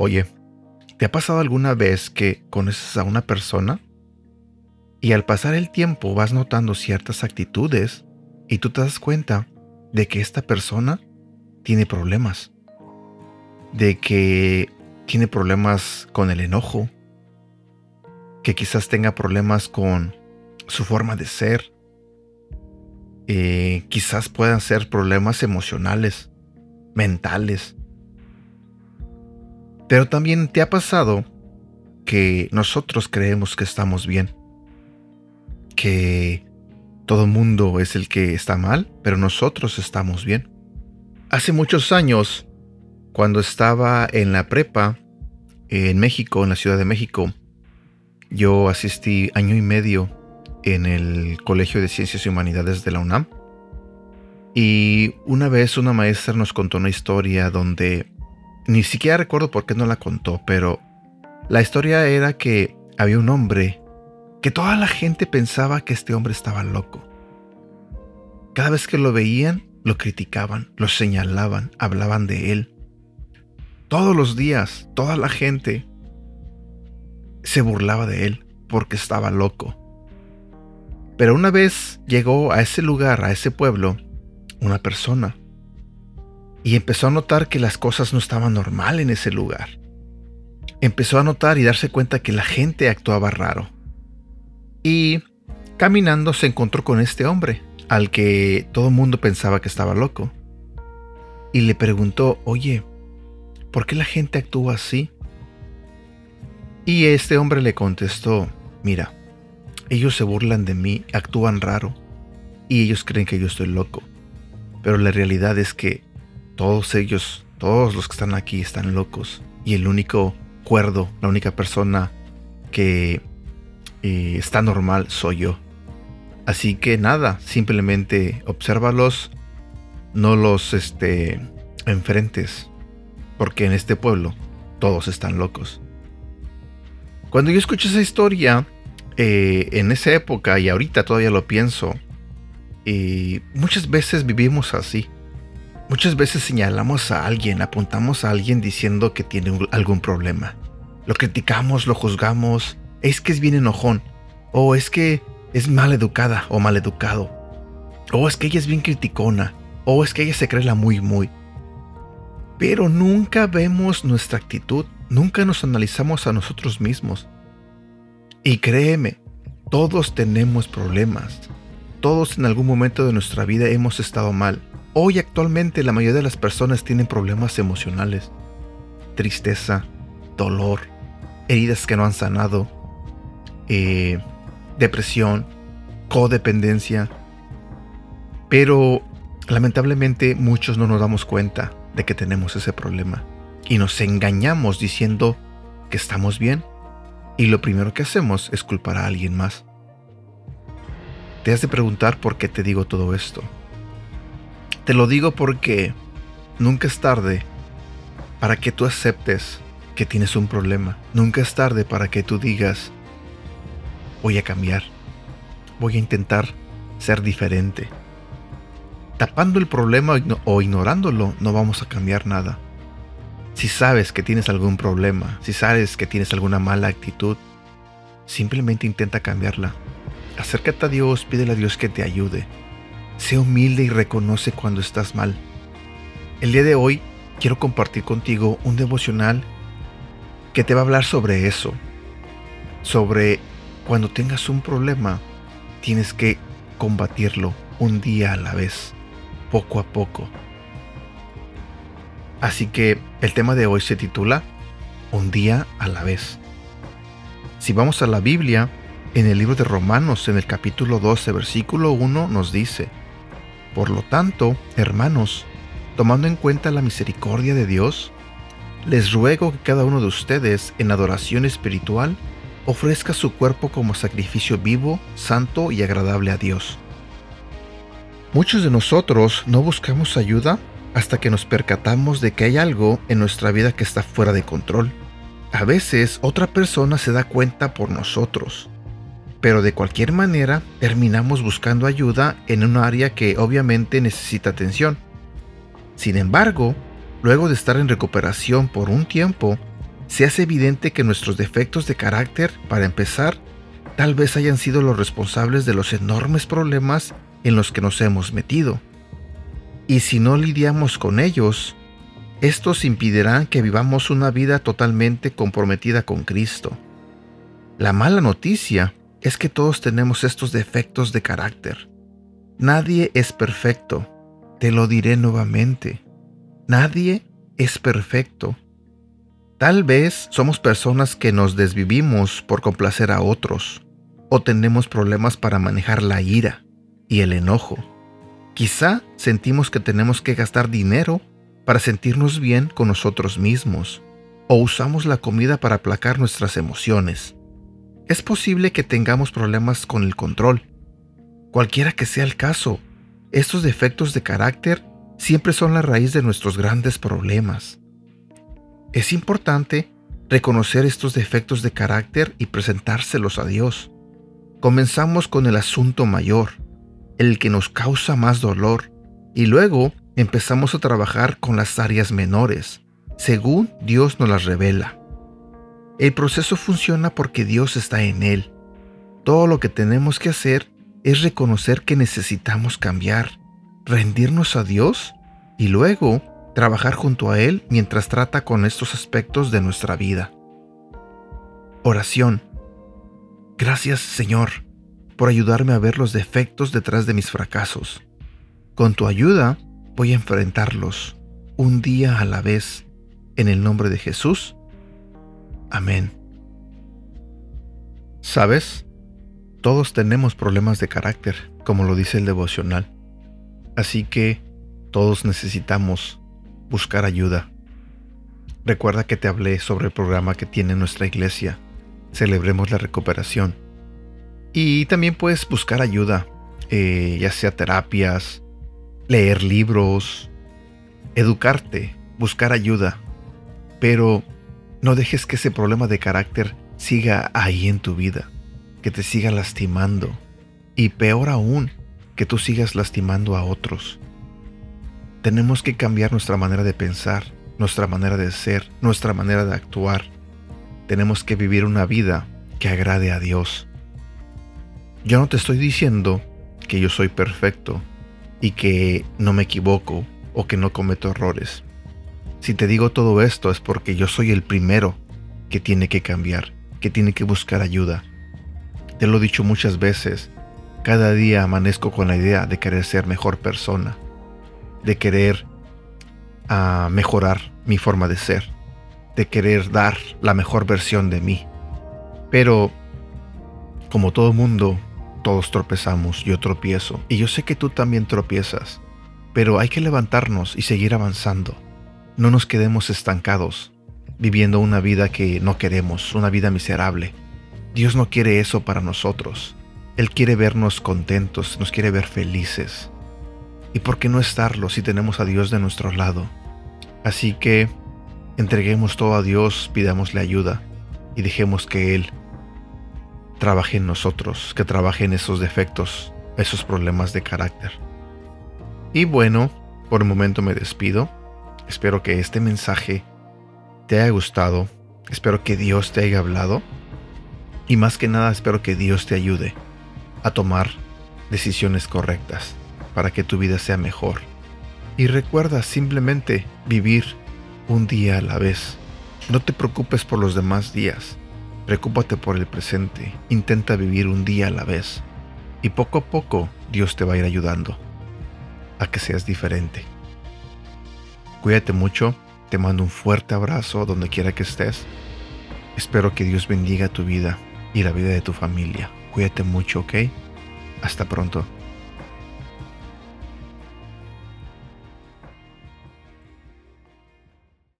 Oye, ¿te ha pasado alguna vez que conoces a una persona y al pasar el tiempo vas notando ciertas actitudes y tú te das cuenta de que esta persona tiene problemas? De que tiene problemas con el enojo, que quizás tenga problemas con su forma de ser, eh, quizás puedan ser problemas emocionales, mentales. Pero también te ha pasado que nosotros creemos que estamos bien, que todo mundo es el que está mal, pero nosotros estamos bien. Hace muchos años, cuando estaba en la prepa, en México, en la Ciudad de México, yo asistí año y medio en el Colegio de Ciencias y Humanidades de la UNAM. Y una vez una maestra nos contó una historia donde ni siquiera recuerdo por qué no la contó, pero la historia era que había un hombre que toda la gente pensaba que este hombre estaba loco. Cada vez que lo veían, lo criticaban, lo señalaban, hablaban de él. Todos los días, toda la gente se burlaba de él porque estaba loco. Pero una vez llegó a ese lugar, a ese pueblo, una persona y empezó a notar que las cosas no estaban normal en ese lugar. Empezó a notar y darse cuenta que la gente actuaba raro. Y caminando se encontró con este hombre, al que todo el mundo pensaba que estaba loco. Y le preguntó, oye, ¿por qué la gente actúa así? Y este hombre le contestó, mira, ellos se burlan de mí, actúan raro, y ellos creen que yo estoy loco. Pero la realidad es que todos ellos, todos los que están aquí están locos. Y el único cuerdo, la única persona que eh, está normal soy yo. Así que nada, simplemente obsérvalos, no los este, enfrentes, porque en este pueblo todos están locos. Cuando yo escucho esa historia, eh, en esa época y ahorita todavía lo pienso, y muchas veces vivimos así. Muchas veces señalamos a alguien, apuntamos a alguien diciendo que tiene algún problema. Lo criticamos, lo juzgamos, es que es bien enojón, o es que es mal educada o mal educado, o es que ella es bien criticona, o es que ella se cree la muy muy. Pero nunca vemos nuestra actitud, nunca nos analizamos a nosotros mismos. Y créeme, todos tenemos problemas. Todos en algún momento de nuestra vida hemos estado mal. Hoy actualmente la mayoría de las personas tienen problemas emocionales. Tristeza, dolor, heridas que no han sanado, eh, depresión, codependencia. Pero lamentablemente muchos no nos damos cuenta de que tenemos ese problema. Y nos engañamos diciendo que estamos bien y lo primero que hacemos es culpar a alguien más. Te has de preguntar por qué te digo todo esto. Te lo digo porque nunca es tarde para que tú aceptes que tienes un problema. Nunca es tarde para que tú digas, voy a cambiar. Voy a intentar ser diferente. Tapando el problema o ignorándolo no vamos a cambiar nada. Si sabes que tienes algún problema, si sabes que tienes alguna mala actitud, simplemente intenta cambiarla. Acércate a Dios, pídele a Dios que te ayude. Sé humilde y reconoce cuando estás mal. El día de hoy quiero compartir contigo un devocional que te va a hablar sobre eso. Sobre cuando tengas un problema, tienes que combatirlo un día a la vez, poco a poco. Así que el tema de hoy se titula Un día a la vez. Si vamos a la Biblia, en el libro de Romanos, en el capítulo 12, versículo 1, nos dice, Por lo tanto, hermanos, tomando en cuenta la misericordia de Dios, les ruego que cada uno de ustedes, en adoración espiritual, ofrezca su cuerpo como sacrificio vivo, santo y agradable a Dios. Muchos de nosotros no buscamos ayuda hasta que nos percatamos de que hay algo en nuestra vida que está fuera de control. A veces otra persona se da cuenta por nosotros, pero de cualquier manera terminamos buscando ayuda en un área que obviamente necesita atención. Sin embargo, luego de estar en recuperación por un tiempo, se hace evidente que nuestros defectos de carácter, para empezar, tal vez hayan sido los responsables de los enormes problemas en los que nos hemos metido. Y si no lidiamos con ellos, estos impedirán que vivamos una vida totalmente comprometida con Cristo. La mala noticia es que todos tenemos estos defectos de carácter. Nadie es perfecto, te lo diré nuevamente. Nadie es perfecto. Tal vez somos personas que nos desvivimos por complacer a otros, o tenemos problemas para manejar la ira y el enojo. Quizá sentimos que tenemos que gastar dinero para sentirnos bien con nosotros mismos, o usamos la comida para aplacar nuestras emociones. Es posible que tengamos problemas con el control. Cualquiera que sea el caso, estos defectos de carácter siempre son la raíz de nuestros grandes problemas. Es importante reconocer estos defectos de carácter y presentárselos a Dios. Comenzamos con el asunto mayor, el que nos causa más dolor, y luego empezamos a trabajar con las áreas menores, según Dios nos las revela. El proceso funciona porque Dios está en él. Todo lo que tenemos que hacer es reconocer que necesitamos cambiar, rendirnos a Dios y luego trabajar junto a Él mientras trata con estos aspectos de nuestra vida. Oración. Gracias Señor por ayudarme a ver los defectos detrás de mis fracasos. Con tu ayuda voy a enfrentarlos un día a la vez. En el nombre de Jesús. Amén. ¿Sabes? Todos tenemos problemas de carácter, como lo dice el devocional. Así que todos necesitamos buscar ayuda. Recuerda que te hablé sobre el programa que tiene nuestra iglesia. Celebremos la recuperación. Y también puedes buscar ayuda, eh, ya sea terapias, leer libros, educarte, buscar ayuda. Pero no dejes que ese problema de carácter siga ahí en tu vida, que te siga lastimando. Y peor aún, que tú sigas lastimando a otros. Tenemos que cambiar nuestra manera de pensar, nuestra manera de ser, nuestra manera de actuar. Tenemos que vivir una vida que agrade a Dios. Yo no te estoy diciendo que yo soy perfecto y que no me equivoco o que no cometo errores. Si te digo todo esto es porque yo soy el primero que tiene que cambiar, que tiene que buscar ayuda. Te lo he dicho muchas veces, cada día amanezco con la idea de querer ser mejor persona de querer ah, mejorar mi forma de ser, de querer dar la mejor versión de mí. Pero, como todo mundo, todos tropezamos, yo tropiezo, y yo sé que tú también tropiezas, pero hay que levantarnos y seguir avanzando. No nos quedemos estancados, viviendo una vida que no queremos, una vida miserable. Dios no quiere eso para nosotros. Él quiere vernos contentos, nos quiere ver felices. ¿Y por qué no estarlo si tenemos a Dios de nuestro lado? Así que entreguemos todo a Dios, pidámosle ayuda y dejemos que Él trabaje en nosotros, que trabaje en esos defectos, esos problemas de carácter. Y bueno, por el momento me despido. Espero que este mensaje te haya gustado. Espero que Dios te haya hablado. Y más que nada espero que Dios te ayude a tomar decisiones correctas para que tu vida sea mejor. Y recuerda simplemente vivir un día a la vez. No te preocupes por los demás días. Preocúpate por el presente. Intenta vivir un día a la vez. Y poco a poco Dios te va a ir ayudando a que seas diferente. Cuídate mucho. Te mando un fuerte abrazo donde quiera que estés. Espero que Dios bendiga tu vida y la vida de tu familia. Cuídate mucho, ¿ok? Hasta pronto.